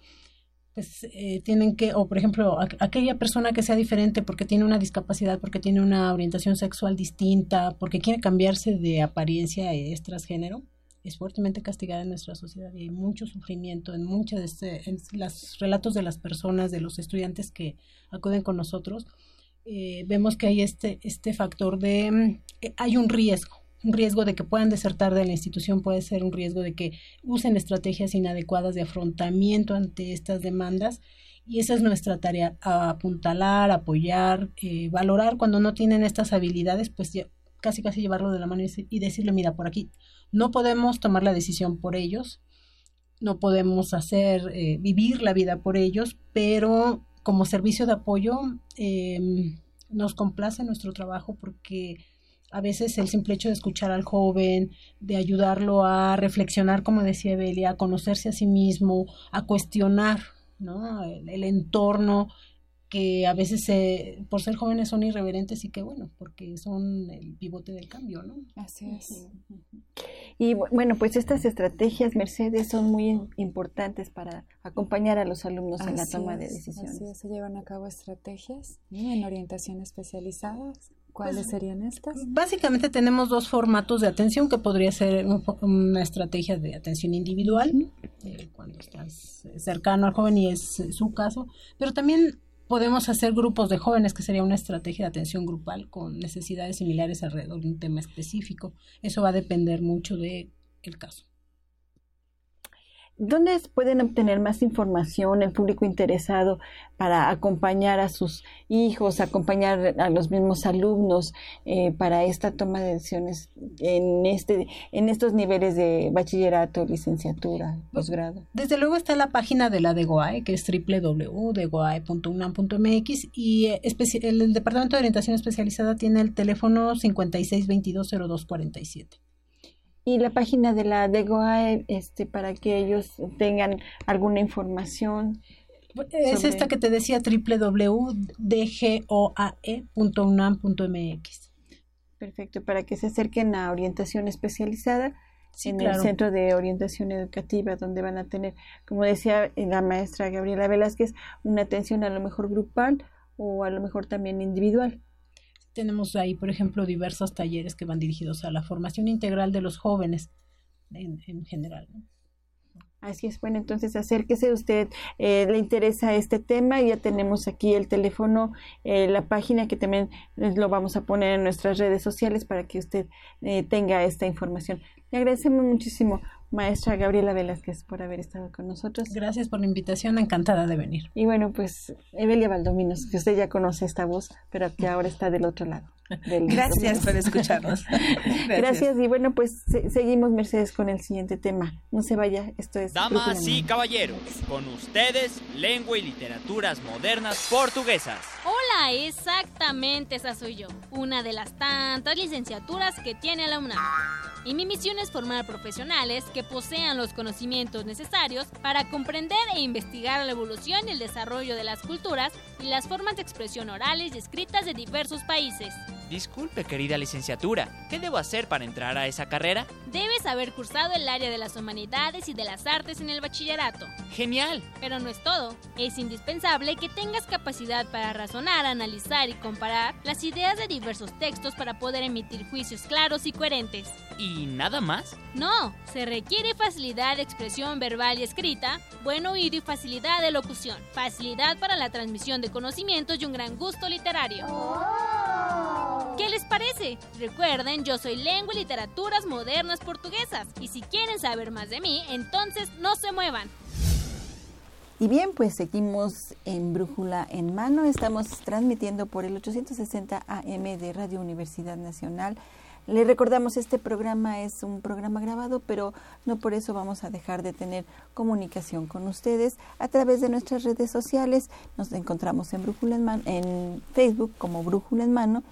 pues eh, tienen que, o por ejemplo, a, aquella persona que sea diferente porque tiene una discapacidad, porque tiene una orientación sexual distinta, porque quiere cambiarse de apariencia es transgénero, es fuertemente castigada en nuestra sociedad y hay mucho sufrimiento en muchos de este, en los relatos de las personas, de los estudiantes que acuden con nosotros. Eh, vemos que hay este, este factor de, eh, hay un riesgo, un riesgo de que puedan desertar de la institución, puede ser un riesgo de que usen estrategias inadecuadas de afrontamiento ante estas demandas. Y esa es nuestra tarea, apuntalar, apoyar, eh, valorar cuando no tienen estas habilidades, pues casi casi llevarlo de la mano y, decirle, mira, por aquí no podemos tomar la decisión por ellos, no podemos hacer, eh, vivir la vida por ellos, pero como servicio de apoyo eh, nos complace nuestro trabajo porque a veces el simple hecho de escuchar al joven, de ayudarlo a reflexionar, como decía Evelia, a conocerse a sí mismo, a cuestionar ¿no? el, el entorno, que a veces eh, por ser jóvenes son irreverentes y que bueno, porque son el pivote del cambio, ¿no? Así es. Y bueno, pues estas estrategias, Mercedes, son muy importantes para acompañar a los alumnos así en la toma es, de decisiones. Así es, se llevan a cabo estrategias ¿no? en orientación especializada. ¿Cuáles pues, serían estas? Básicamente tenemos dos formatos de atención que podría ser una estrategia de atención individual, eh, cuando estás cercano al joven y es su caso, pero también podemos hacer grupos de jóvenes, que sería una estrategia de atención grupal con necesidades similares alrededor de un tema específico. Eso va a depender mucho del de caso. ¿Dónde pueden obtener más información el público interesado para acompañar a sus hijos, acompañar a los mismos alumnos eh, para esta toma de decisiones en, este, en estos niveles de bachillerato, licenciatura, posgrado? Desde luego está la página de la DEGOAE, que es www.degoae.unam.mx y eh, el, el Departamento de Orientación Especializada tiene el teléfono 56220247 y la página de la DEGOAE este, para que ellos tengan alguna información. Es esta que te decía www.dgoae.unam.mx. Perfecto, para que se acerquen a orientación especializada en el Centro de Orientación Educativa, donde van a tener, como decía la maestra Gabriela Velázquez, una atención a lo mejor grupal o a lo mejor también individual. Tenemos ahí, por ejemplo, diversos talleres que van dirigidos a la formación integral de los jóvenes en, en general. Así es, bueno, entonces acérquese usted, eh, le interesa este tema, ya tenemos aquí el teléfono, eh, la página que también lo vamos a poner en nuestras redes sociales para que usted eh, tenga esta información. Le agradecemos muchísimo maestra Gabriela Velázquez por haber estado con nosotros. Gracias por la invitación, encantada de venir. Y bueno, pues Evelia Valdominos, que usted ya conoce esta voz, pero que ahora está del otro lado. Gracias por escucharnos. Gracias. y bueno, pues seguimos Mercedes con el siguiente tema. No se vaya, esto es... Damas y caballeros, con ustedes, lengua y literaturas modernas portuguesas. Hola, exactamente esa soy yo, una de las tantas licenciaturas que tiene la UNAM. Y mi misión es formar profesionales que posean los conocimientos necesarios para comprender e investigar la evolución y el desarrollo de las culturas y las formas de expresión orales y escritas de diversos países. Disculpe, querida licenciatura, ¿qué debo hacer para entrar a esa carrera? Debes haber cursado el área de las humanidades y de las artes en el bachillerato. Genial. Pero no es todo. Es indispensable que tengas capacidad para razonar, analizar y comparar las ideas de diversos textos para poder emitir juicios claros y coherentes. ¿Y nada más? No, se requiere facilidad de expresión verbal y escrita, buen oído y facilidad de locución, facilidad para la transmisión de conocimientos y un gran gusto literario. ¿Qué les parece? Recuerden, yo soy Lengua y Literaturas Modernas Portuguesas y si quieren saber más de mí, entonces no se muevan. Y bien, pues seguimos en Brújula en Mano. Estamos transmitiendo por el 860 AM de Radio Universidad Nacional. Le recordamos, este programa es un programa grabado, pero no por eso vamos a dejar de tener comunicación con ustedes a través de nuestras redes sociales. Nos encontramos en Brújula en, Mano, en Facebook como Brújula en Mano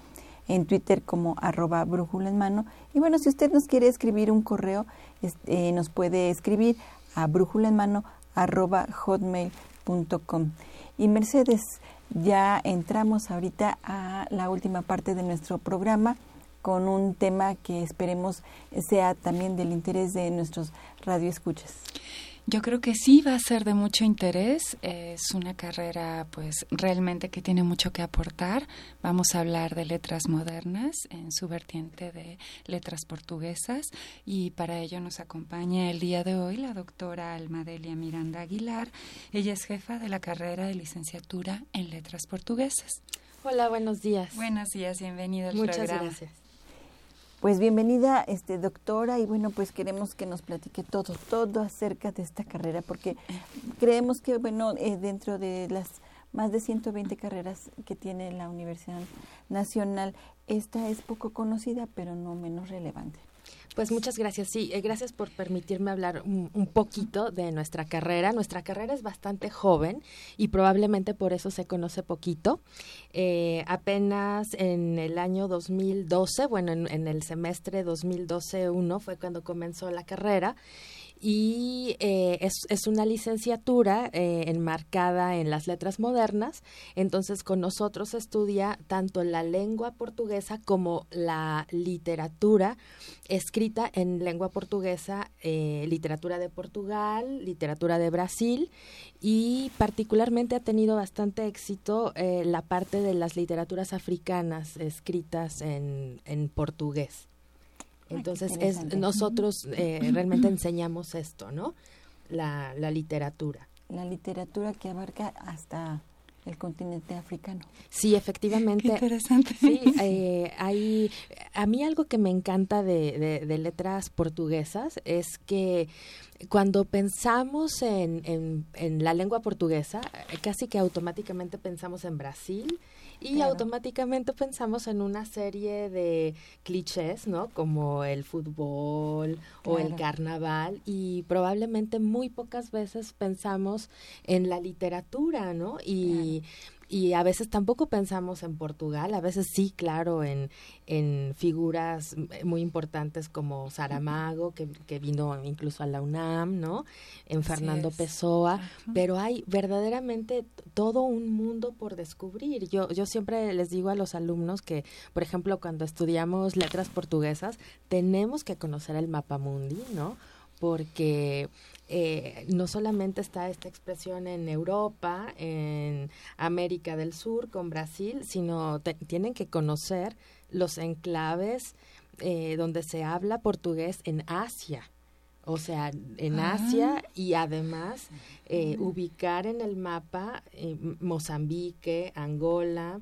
en Twitter como arroba brújula en mano. Y bueno, si usted nos quiere escribir un correo, este, nos puede escribir a brújula en mano arroba hotmail.com. Y Mercedes, ya entramos ahorita a la última parte de nuestro programa con un tema que esperemos sea también del interés de nuestros radioescuchas. Yo creo que sí va a ser de mucho interés. Es una carrera, pues, realmente que tiene mucho que aportar. Vamos a hablar de letras modernas en su vertiente de letras portuguesas y para ello nos acompaña el día de hoy la doctora Almadelia Miranda Aguilar. Ella es jefa de la carrera de licenciatura en letras portuguesas. Hola, buenos días. Buenos días, bienvenida al Muchas programa. gracias. Pues bienvenida, este doctora, y bueno, pues queremos que nos platique todo, todo acerca de esta carrera, porque creemos que, bueno, eh, dentro de las más de 120 carreras que tiene la Universidad Nacional, esta es poco conocida, pero no menos relevante. Pues muchas gracias. Sí, eh, gracias por permitirme hablar un, poquito de nuestra carrera. Nuestra carrera es bastante joven y probablemente por eso se conoce poquito. Eh, apenas en el año 2012, bueno, en, el semestre 2012-1 fue cuando comenzó la carrera y eh, es, una licenciatura enmarcada en las letras modernas. Entonces, con nosotros estudia tanto la lengua portuguesa como la literatura escrita en lengua portuguesa, eh, literatura de Portugal, literatura de Brasil y particularmente ha tenido bastante éxito eh, la parte de las literaturas africanas escritas en, en portugués. Entonces, es, nosotros eh, realmente enseñamos esto, ¿no? La, la, literatura. La literatura que abarca hasta el continente africano. Sí, efectivamente. Qué interesante. Sí, eh, hay, a mí algo que me encanta de, de, de, letras portuguesas es que cuando pensamos en, en, en la lengua portuguesa, casi que automáticamente pensamos en Brasil, y claro. automáticamente pensamos en una serie de clichés, ¿no? Como el fútbol claro. o el carnaval y probablemente muy pocas veces pensamos en la literatura, ¿no? Y, y a veces tampoco pensamos en Portugal, a veces sí, claro, en, en figuras muy importantes como Saramago, que, que vino incluso a la UNAM, ¿no? En Fernando Pessoa, pero hay verdaderamente todo un mundo por descubrir. Yo, yo siempre les digo a los alumnos que, por ejemplo, cuando estudiamos letras portuguesas, tenemos que conocer el mapa mundi, ¿no? porque eh, no solamente está esta expresión en Europa, en América del Sur, con Brasil, sino tienen que conocer los enclaves eh, donde se habla portugués en Asia. O sea, en ah. Asia y además eh, ubicar en el mapa Mozambique, Angola,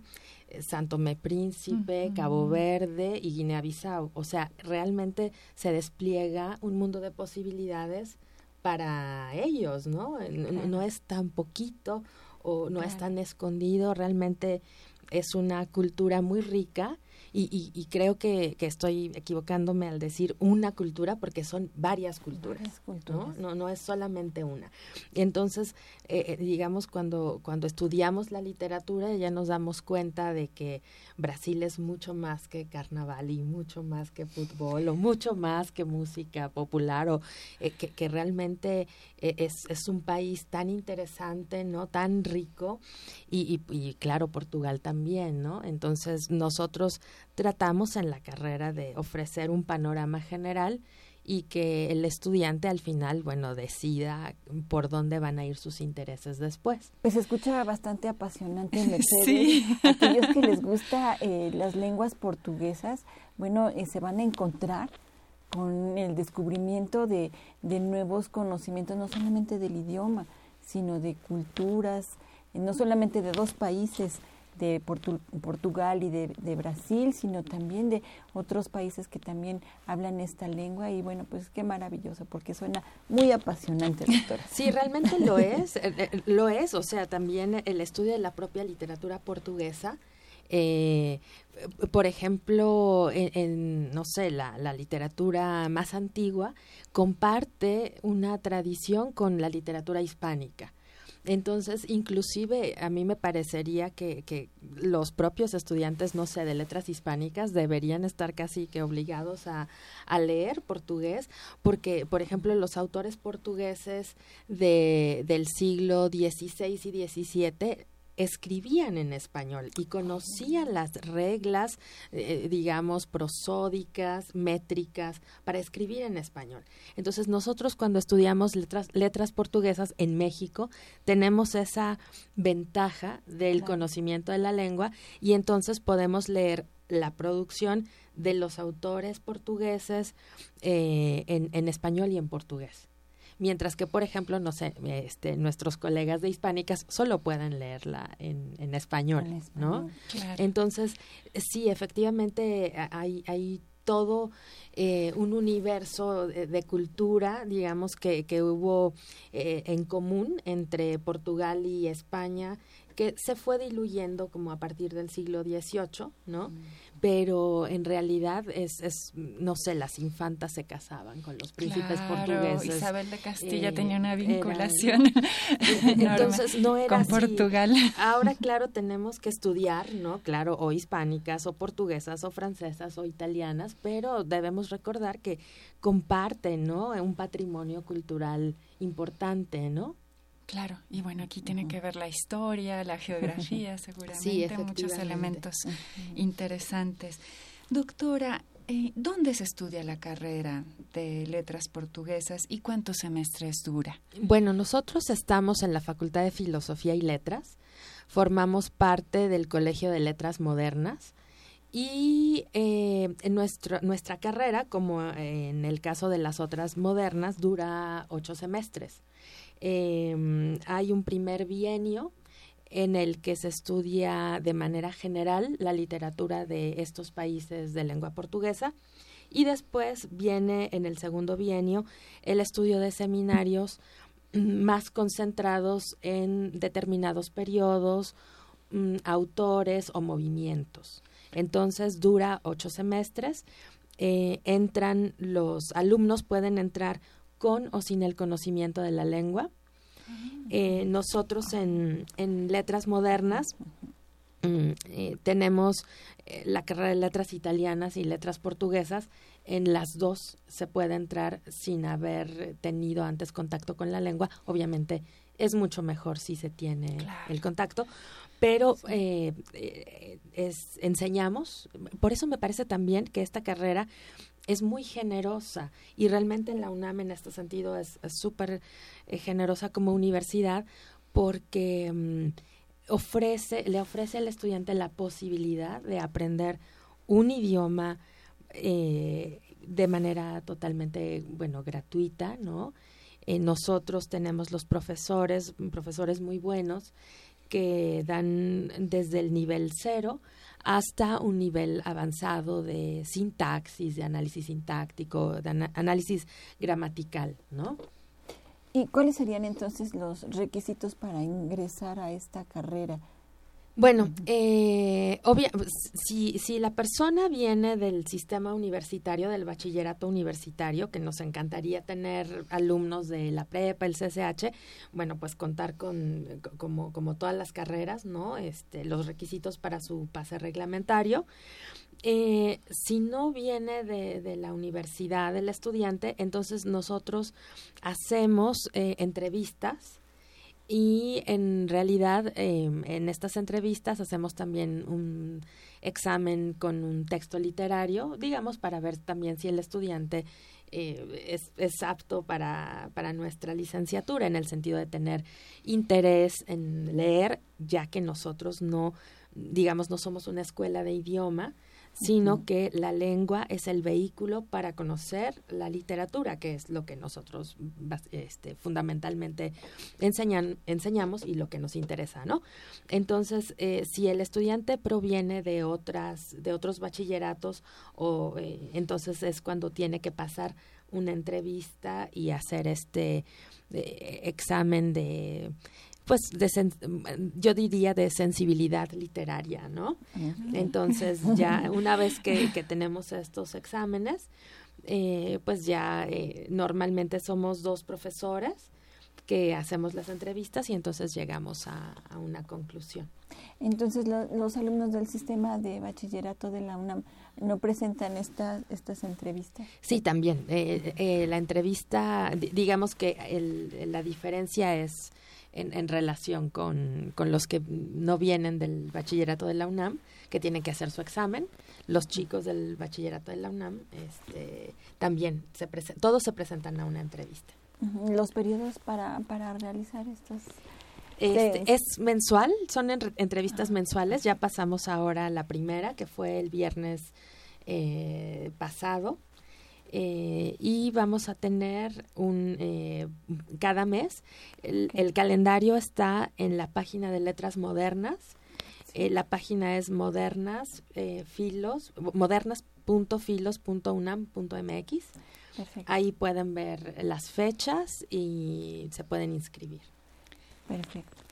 Santo Tomé Príncipe, Cabo Verde y Guinea-Bissau. O sea, realmente se despliega un mundo de posibilidades para ellos, ¿no? No, es tan poquito o no es tan escondido, realmente es una cultura muy rica y, y, creo que, que, estoy equivocándome al decir una cultura porque son varias culturas, ¿no? ¿no? ¿no? es solamente una. Y entonces, eh, eh, digamos, cuando, cuando estudiamos la literatura ya nos damos cuenta de que Brasil es mucho más que carnaval y mucho más que fútbol o mucho más que música popular o eh, que, que, realmente es, es un país tan interesante, ¿no? Tan rico y, y, y claro, Portugal también, ¿no? Entonces nosotros tratamos en la carrera de ofrecer un panorama general y que el estudiante al final, bueno, decida por dónde van a ir sus intereses después. Pues se escucha bastante apasionante, Mercedes. Sí. Aquellos que les gusta eh, las lenguas portuguesas, bueno, eh, se van a encontrar con el descubrimiento de, de nuevos conocimientos, no solamente del idioma, sino de culturas, no solamente de dos países, de Portugal y de, Brasil, sino también de otros países que también hablan esta lengua y bueno, pues qué maravilloso porque suena muy apasionante, doctora. Sí, realmente lo es, eh, eh, lo es, o sea, también el estudio de la propia literatura portuguesa. Eh, por ejemplo, en, no sé, la, la, literatura más antigua comparte una tradición con la literatura hispánica. Entonces, inclusive a mí me parecería que, que los propios estudiantes, no sé, de letras hispánicas deberían estar casi que obligados a, a leer portugués, porque, por ejemplo, los autores portugueses de, del siglo XVI y XVII escribían en español y conocían las reglas, eh, digamos, prosódicas, métricas, para escribir en español. Entonces, nosotros cuando estudiamos letras, letras portuguesas en México, tenemos esa ventaja del conocimiento de la lengua y entonces podemos leer la producción de los autores portugueses eh, en, en español y en portugués mientras que, por ejemplo, no sé, este, nuestros colegas de hispánicas solo pueden leerla en, en español, ¿no? Entonces, sí, efectivamente hay, hay todo eh, un universo de, cultura, digamos, que, que hubo eh, en común entre Portugal y España, que se fue diluyendo como a partir del siglo XVIII, ¿no? Mm pero en realidad es, es, no sé, las infantas se casaban con los príncipes portugueses. Isabel de Castilla eh, tenía una vinculación entonces no era con Portugal. Ahora, claro, tenemos que estudiar, ¿no? Claro, o hispánicas, o portuguesas, o francesas, o italianas, pero debemos recordar que comparten, ¿no? Un patrimonio cultural importante, ¿no? Claro, y bueno, aquí tiene que ver la historia, la geografía, seguramente, muchos elementos interesantes. Doctora, eh, ¿dónde se estudia la carrera de letras portuguesas y cuántos semestres dura? Bueno, nosotros estamos en la Facultad de Filosofía y Letras, formamos parte del Colegio de Letras Modernas y eh, nuestra carrera, como en el caso de las otras modernas, dura ocho semestres. Eh, hay un primer bienio en el que se estudia de manera general la literatura de estos países de lengua portuguesa y después viene en el segundo bienio el estudio de seminarios más concentrados en determinados periodos, mm, autores o movimientos. Entonces dura ocho semestres. Eh, entran los alumnos pueden entrar con o sin el conocimiento de la lengua. Eh, nosotros en, en letras modernas mm, eh, tenemos eh, la carrera de letras italianas y letras portuguesas. En las dos se puede entrar sin haber tenido antes contacto con la lengua. Obviamente es mucho mejor si se tiene el contacto, pero es, enseñamos, por eso me parece también que esta carrera es muy generosa y realmente en la UNAM en este sentido es súper eh, generosa como universidad porque mm, ofrece, le ofrece al estudiante la posibilidad de aprender un idioma de manera totalmente, bueno, gratuita, ¿no? nosotros tenemos los profesores, profesores muy buenos, que dan desde el nivel cero hasta un nivel avanzado de sintaxis, de análisis sintáctico, de análisis gramatical, ¿no? ¿Y cuáles serían entonces los requisitos para ingresar a esta carrera? Bueno, eh, obvia, si, si la persona viene del sistema universitario, del bachillerato universitario, que nos encantaría tener alumnos de la prepa, el CCH, bueno, pues contar con, como, como todas las carreras, ¿no? Este, los requisitos para su pase reglamentario. Eh, si no viene de, de, la universidad del estudiante, entonces nosotros hacemos eh, entrevistas y en realidad em, en estas entrevistas hacemos también un examen con un texto literario, digamos, para ver también si el estudiante eh, es, es, apto para, para nuestra licenciatura, en el sentido de tener interés en leer, ya que nosotros no, digamos, no somos una escuela de idioma, sino que la lengua es el vehículo para conocer la literatura, que es lo que nosotros este, fundamentalmente enseñan, enseñamos y lo que nos interesa, ¿no? Entonces, eh, si el estudiante proviene de otras, de otros bachilleratos, o eh, entonces es cuando tiene que pasar una entrevista y hacer este eh, examen de pues yo diría de sensibilidad literaria, ¿no? Entonces ya una vez que, que tenemos estos exámenes, eh, pues ya eh, normalmente somos dos profesores que hacemos las entrevistas y entonces llegamos a, una conclusión. Entonces los alumnos del sistema de bachillerato de la UNAM no presentan estas estas entrevistas. Sí, también. Eh, la entrevista, digamos que el, la diferencia es en, relación con, con, los que no vienen del bachillerato de la UNAM, que tienen que hacer su examen. Los chicos del bachillerato de la UNAM este, también, se todos se presentan a una entrevista. ¿Los periodos para, para realizar estos? Este, es mensual, son entrevistas mensuales. Ya pasamos ahora a la primera, que fue el viernes eh, pasado. Eh, y vamos a tener un eh, cada mes el, calendario está en la página de letras modernas. Eh, la página es modernas filos modernas.filos.unam.mx ahí pueden ver las fechas y se pueden inscribir. Perfecto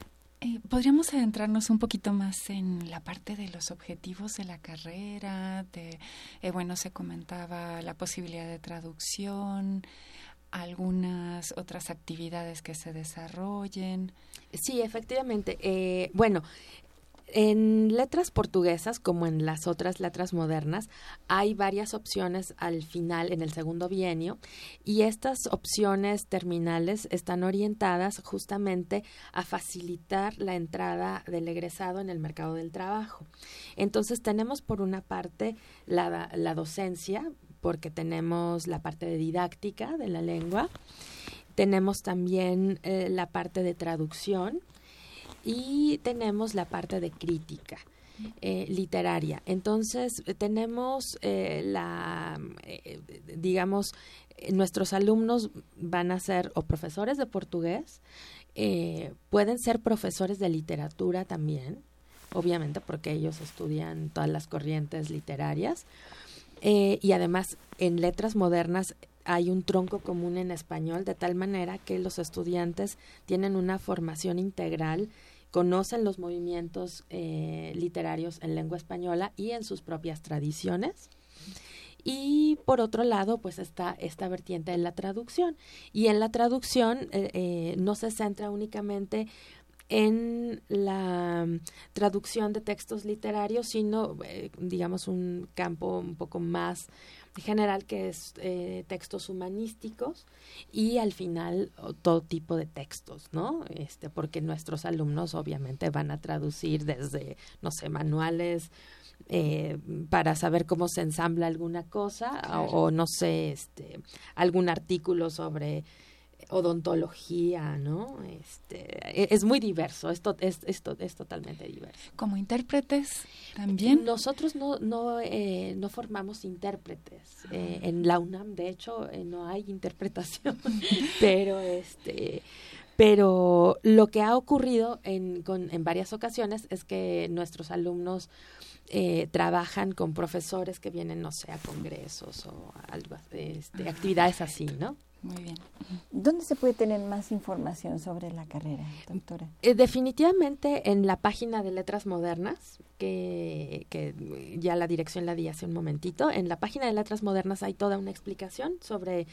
eh, ¿Podríamos adentrarnos un poquito más en la parte de los objetivos de la carrera? De, eh, bueno, se comentaba la posibilidad de traducción, algunas otras actividades que se desarrollen. Sí, efectivamente. Eh, bueno, en letras portuguesas, como en las otras letras modernas, hay varias opciones al final, en el segundo bienio, y estas opciones terminales están orientadas justamente a facilitar la entrada del egresado en el mercado del trabajo. Entonces, tenemos por una parte la, docencia, porque tenemos la parte de didáctica de la lengua, tenemos también eh, la parte de traducción, y tenemos la parte de crítica. Eh, literaria. Entonces, tenemos eh, la, eh, digamos, nuestros alumnos van a ser o profesores de portugués, pueden ser profesores de literatura también, obviamente porque ellos estudian todas las corrientes literarias. y además, en letras modernas hay un tronco común en español, de tal manera que los estudiantes tienen una formación integral conocen los movimientos eh, literarios en lengua española y en sus propias tradiciones. Y por otro lado, pues está esta vertiente en la traducción. Y en la traducción eh, eh, no se centra únicamente en la mm, traducción de textos literarios, sino, digamos, un campo un poco más general que es eh, textos humanísticos y al final todo tipo de textos, ¿no? Este, porque nuestros alumnos obviamente van a traducir desde, no sé, manuales eh, para saber cómo se ensambla alguna cosa o, o, no sé, este, algún artículo sobre odontología, ¿no? Este, e, es muy diverso, esto es, esto es totalmente diverso. ¿Como intérpretes también? Nosotros no, no, eh, no formamos intérpretes. Eh, en la UNAM, de hecho, eh, no hay interpretación, pero este pero lo que ha ocurrido en, con, en varias ocasiones es que nuestros alumnos eh, trabajan con profesores que vienen, no sé, a congresos o algo, este, actividades así, ¿no? Muy bien. ¿Dónde se puede tener más información sobre la carrera, doctora? Eh, definitivamente en la página de Letras Modernas, que, que, ya la dirección la di hace un momentito. En la página de Letras Modernas hay toda una explicación sobre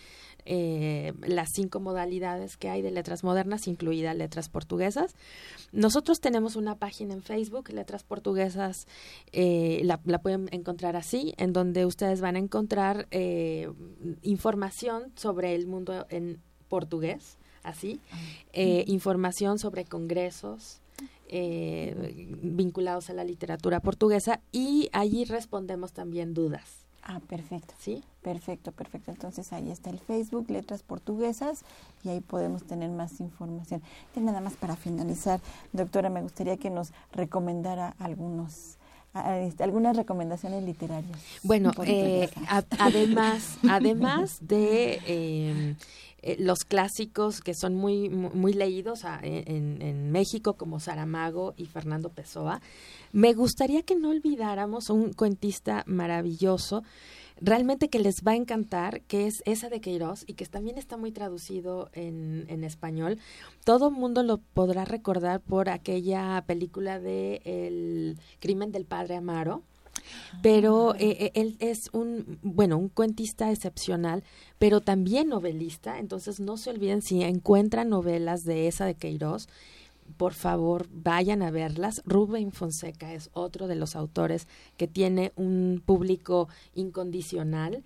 eh, las cinco modalidades que hay de letras modernas, incluidas letras portuguesas. Nosotros tenemos una página en Facebook, Letras Portuguesas, eh, la, la, pueden encontrar así, en donde ustedes van a encontrar eh, información sobre el mundo en portugués, así, eh, información sobre congresos, eh, vinculados a la literatura portuguesa y allí respondemos también dudas. Ah, perfecto. Sí. Perfecto, perfecto. Entonces ahí está el Facebook, Letras Portuguesas, y ahí podemos tener más información. Y nada más para finalizar, doctora, me gustaría que nos recomendara algunos algunas recomendaciones literarias. Bueno, eh, a, además, además de eh, eh, los clásicos que son muy, muy leídos a, en, en, México, como Saramago y Fernando Pessoa, me gustaría que no olvidáramos un cuentista maravilloso, realmente que les va a encantar, que es esa de Queiroz y que también está muy traducido en, en español. Todo el mundo lo podrá recordar por aquella película de El crimen del padre Amaro pero eh, él es un, bueno, un cuentista excepcional, pero también novelista, entonces no se olviden si encuentran novelas de esa de Queiroz, por favor vayan a verlas. Rubén Fonseca es otro de los autores que tiene un público incondicional,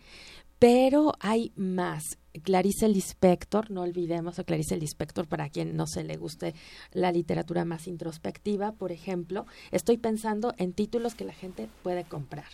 pero hay más. Clarice Lispector, no olvidemos a Clarice Lispector para quien no se le guste la literatura más introspectiva, por ejemplo, estoy pensando en títulos que la gente puede comprar.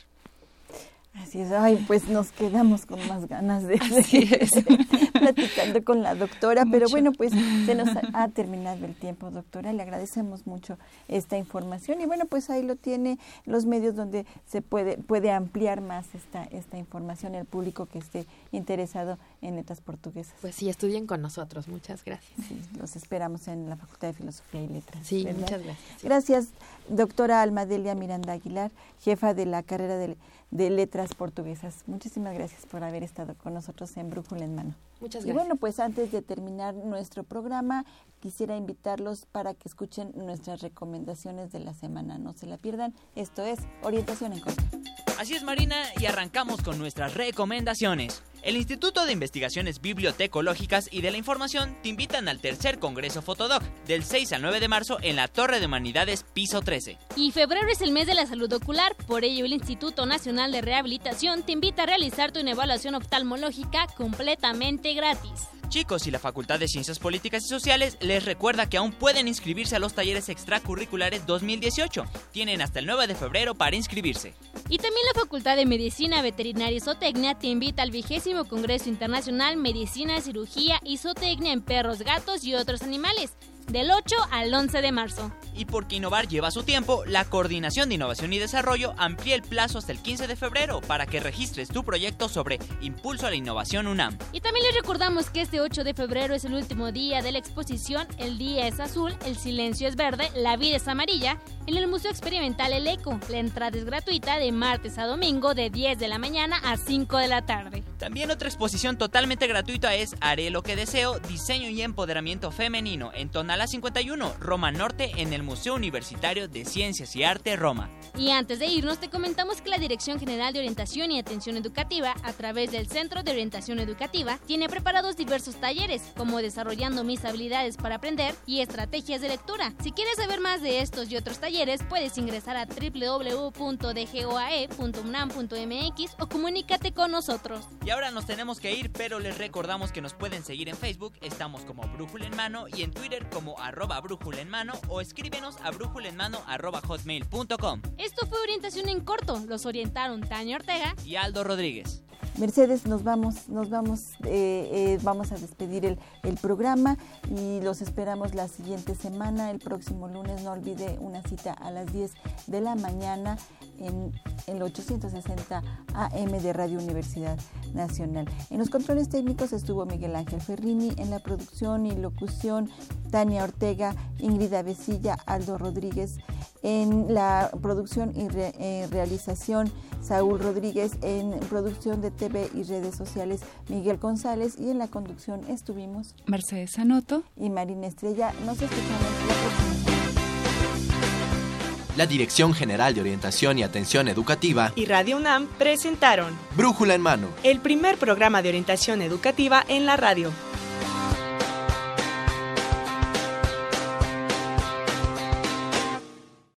Así es, ay, pues nos quedamos con más ganas de seguir platicando con la doctora, pero bueno, pues se nos ha, terminado el tiempo, doctora, le agradecemos mucho esta información y bueno, pues ahí lo tiene los medios donde se puede puede ampliar más esta esta información el público que esté interesado en letras portuguesas. Pues sí, estudien con nosotros, muchas gracias. Sí, los esperamos en la Facultad de Filosofía y Letras. Sí, muchas gracias. Gracias, doctora Almadelia Miranda Aguilar, jefa de la carrera de de Letras Portuguesas. Muchísimas gracias por haber estado con nosotros en Brújula en Mano. Muchas gracias. Y bueno, pues antes de terminar nuestro programa, quisiera invitarlos para que escuchen nuestras recomendaciones de la semana. No se la pierdan. Esto es Orientación en Corte. Así es, Marina, y arrancamos con nuestras recomendaciones. El Instituto de Investigaciones Bibliotecológicas y de la Información te invitan al tercer Congreso Fotodoc del 6 al 9 de marzo en la Torre de Humanidades, piso 13. Y febrero es el mes de la salud ocular, por ello el Instituto Nacional de Rehabilitación te invita a realizarte una evaluación oftalmológica completamente gratis. Chicos y la Facultad de Ciencias Políticas y Sociales les recuerda que aún pueden inscribirse a los talleres extracurriculares 2018. Tienen hasta el 9 de febrero para inscribirse. Y también la Facultad de Medicina Veterinaria y Zootecnia te invita al vigésimo Congreso Internacional Medicina, Cirugía y Zootecnia en Perros, Gatos y otros animales del 8 al 11 de marzo. Y porque innovar lleva su tiempo, la Coordinación de Innovación y Desarrollo amplía el plazo hasta el 15 de febrero para que registres tu proyecto sobre Impulso a la Innovación UNAM. Y también les recordamos que este 8 de febrero es el último día de la exposición El Día es Azul, El Silencio es Verde, La Vida es Amarilla en el Museo Experimental El Eco. La entrada es gratuita de martes a domingo de 10 de la mañana a 5 de la tarde. También otra exposición totalmente gratuita es Haré lo que deseo, diseño y empoderamiento femenino en Tonala 51, Roma Norte, en el Museo Universitario de Ciencias y Arte Roma. Y antes de irnos, te comentamos que la Dirección General de Orientación y Atención Educativa, a través del Centro de Orientación Educativa, tiene preparados diversos talleres, como desarrollando mis habilidades para aprender y estrategias de lectura. Si quieres saber más de estos y otros talleres, puedes ingresar a www.dgoae.unam.mx o comunícate con nosotros. Y ahora nos tenemos que ir, pero les recordamos que nos pueden seguir en Facebook, estamos como Brújula en Mano, y en Twitter como arroba Brújula en Mano, o escríbenos a brújula arroba hotmail.com. Esto fue Orientación en Corto, los orientaron Tania Ortega y Aldo Rodríguez. Mercedes, nos vamos, nos vamos, eh, eh, vamos a despedir el, programa y los esperamos la siguiente semana, el próximo lunes. No olvide una cita a las 10 de la mañana en el 860 AM de Radio Universidad Nacional. En los controles técnicos estuvo Miguel Ángel Ferrini, en la producción y locución Tania Ortega, Ingrid Avesilla, Aldo Rodríguez, en la producción y eh, realización Saúl Rodríguez, en producción de TV y redes sociales Miguel González y en la conducción estuvimos Mercedes Anoto y Marina Estrella. Nos escuchamos la próxima la Dirección General de Orientación y Atención Educativa y Radio UNAM presentaron Brújula en Mano, el primer programa de orientación educativa en la radio.